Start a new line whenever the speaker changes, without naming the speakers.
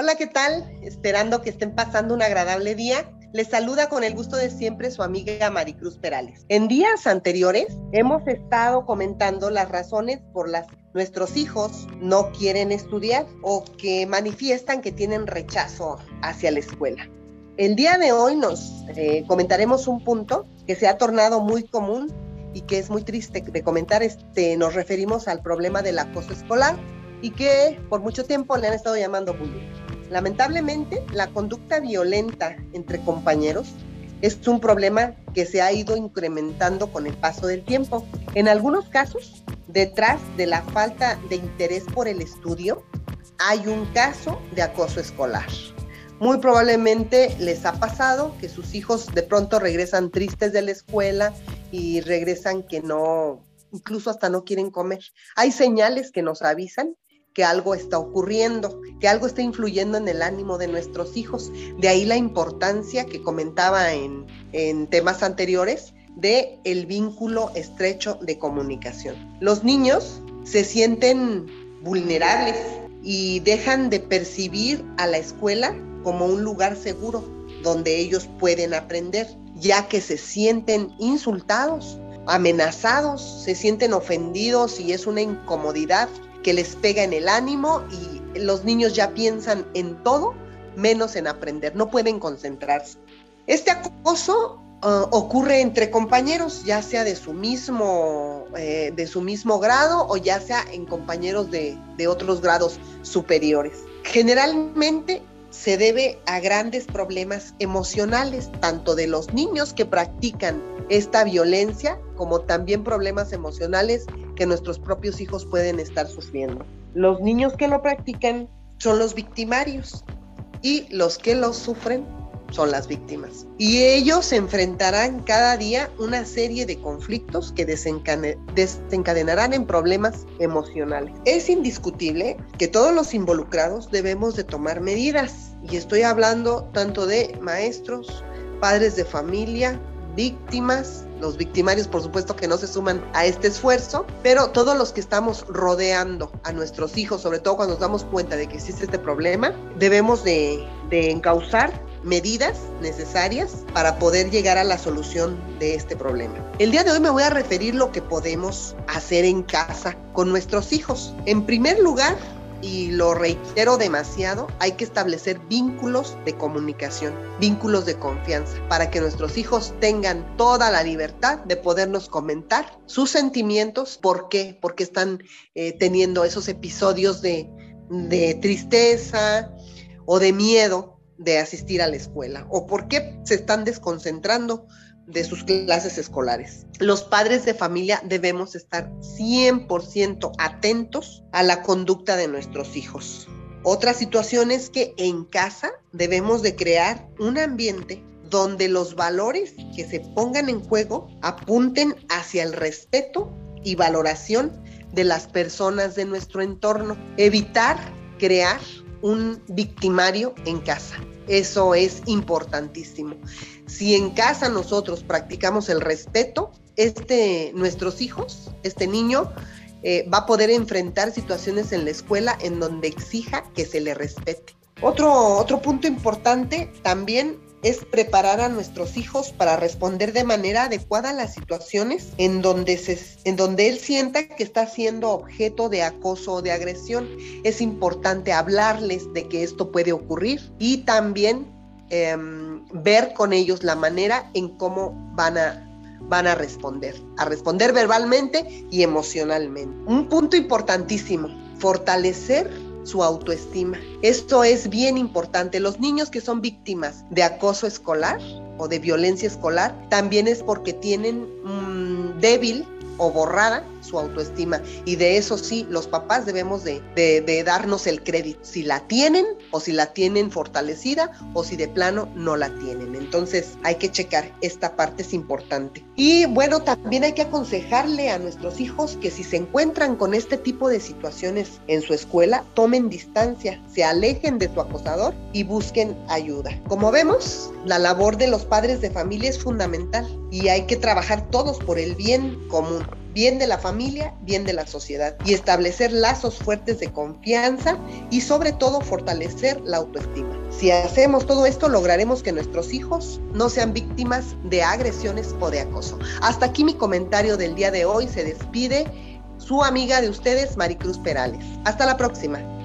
Hola, ¿qué tal? Esperando que estén pasando un agradable día. Les saluda con el gusto de siempre su amiga Maricruz Perales. En días anteriores hemos estado comentando las razones por las nuestros hijos no quieren estudiar o que manifiestan que tienen rechazo hacia la escuela. El día de hoy nos eh, comentaremos un punto que se ha tornado muy común y que es muy triste de comentar. Este, nos referimos al problema del acoso escolar y que por mucho tiempo le han estado llamando bullying. Lamentablemente, la conducta violenta entre compañeros es un problema que se ha ido incrementando con el paso del tiempo. En algunos casos, detrás de la falta de interés por el estudio, hay un caso de acoso escolar. Muy probablemente les ha pasado que sus hijos de pronto regresan tristes de la escuela y regresan que no, incluso hasta no quieren comer. Hay señales que nos avisan que algo está ocurriendo, que algo está influyendo en el ánimo de nuestros hijos. De ahí la importancia que comentaba en, temas anteriores de el vínculo estrecho de comunicación. Los niños se sienten vulnerables y dejan de percibir a la escuela como un lugar seguro donde ellos pueden aprender, ya que se sienten insultados, amenazados, se sienten ofendidos y es una incomodidad que les pega en el ánimo y los niños ya piensan en todo menos en aprender, no pueden concentrarse. Este acoso uh, ocurre entre compañeros, ya sea de su mismo, eh, de su mismo grado o ya sea en compañeros de, de otros grados superiores. Generalmente se debe a grandes problemas emocionales, tanto de los niños que practican esta violencia como también problemas emocionales que nuestros propios hijos pueden estar sufriendo. Los niños que lo practican son los victimarios y los que lo sufren son las víctimas. Y ellos enfrentarán cada día una serie de conflictos que desencadenarán en problemas emocionales. Es indiscutible que todos los involucrados debemos de tomar medidas. Y estoy hablando tanto de maestros, padres de familia, víctimas, los victimarios por supuesto que no se suman a este esfuerzo, pero todos los que estamos rodeando a nuestros hijos, sobre todo cuando nos damos cuenta de que existe este problema, debemos de, de encauzar medidas necesarias para poder llegar a la solución de este problema. El día de hoy me voy a referir lo que podemos hacer en casa con nuestros hijos. En primer lugar, y lo reitero demasiado, hay que establecer vínculos de comunicación, vínculos de confianza, para que nuestros hijos tengan toda la libertad de podernos comentar sus sentimientos, por qué, porque están eh, teniendo esos episodios de, de tristeza o de miedo de asistir a la escuela, o por qué se están desconcentrando de sus clases escolares. Los padres de familia debemos estar 100% atentos a la conducta de nuestros hijos. Otra situación es que en casa debemos de crear un ambiente donde los valores que se pongan en juego apunten hacia el respeto y valoración de las personas de nuestro entorno. Evitar crear un victimario en casa. Eso es importantísimo. Si en casa nosotros practicamos el respeto, este, nuestros hijos, este niño, eh, va a poder enfrentar situaciones en la escuela en donde exija que se le respete. Otro, otro punto importante también es preparar a nuestros hijos para responder de manera adecuada a las situaciones en donde, se, en donde él sienta que está siendo objeto de acoso o de agresión. Es importante hablarles de que esto puede ocurrir y también em, ver con ellos la manera en cómo van a van a responder, a responder verbalmente y emocionalmente. Un punto importantísimo, fortalecer su autoestima. Esto es bien importante. Los niños que son víctimas de acoso escolar o de violencia escolar también es porque tienen un débil o borrada su autoestima. Y de eso sí, los papás debemos de, darnos el crédito, si la tienen o si la tienen fortalecida o si de plano no la tienen. Entonces hay que checar, esta parte es importante. Y bueno, también hay que aconsejarle a nuestros hijos que si se encuentran con este tipo de situaciones en su escuela, tomen distancia, se alejen de su acosador y busquen ayuda. Como vemos, la labor de los padres de familia es fundamental y hay que trabajar todos por el bien común bien de la familia, bien de la sociedad y establecer lazos fuertes de confianza y sobre todo fortalecer la autoestima. Si hacemos todo esto, lograremos que nuestros hijos no sean víctimas de agresiones o de acoso. Hasta aquí mi comentario del día de hoy. Se despide su amiga de ustedes, Maricruz Perales. Hasta la próxima.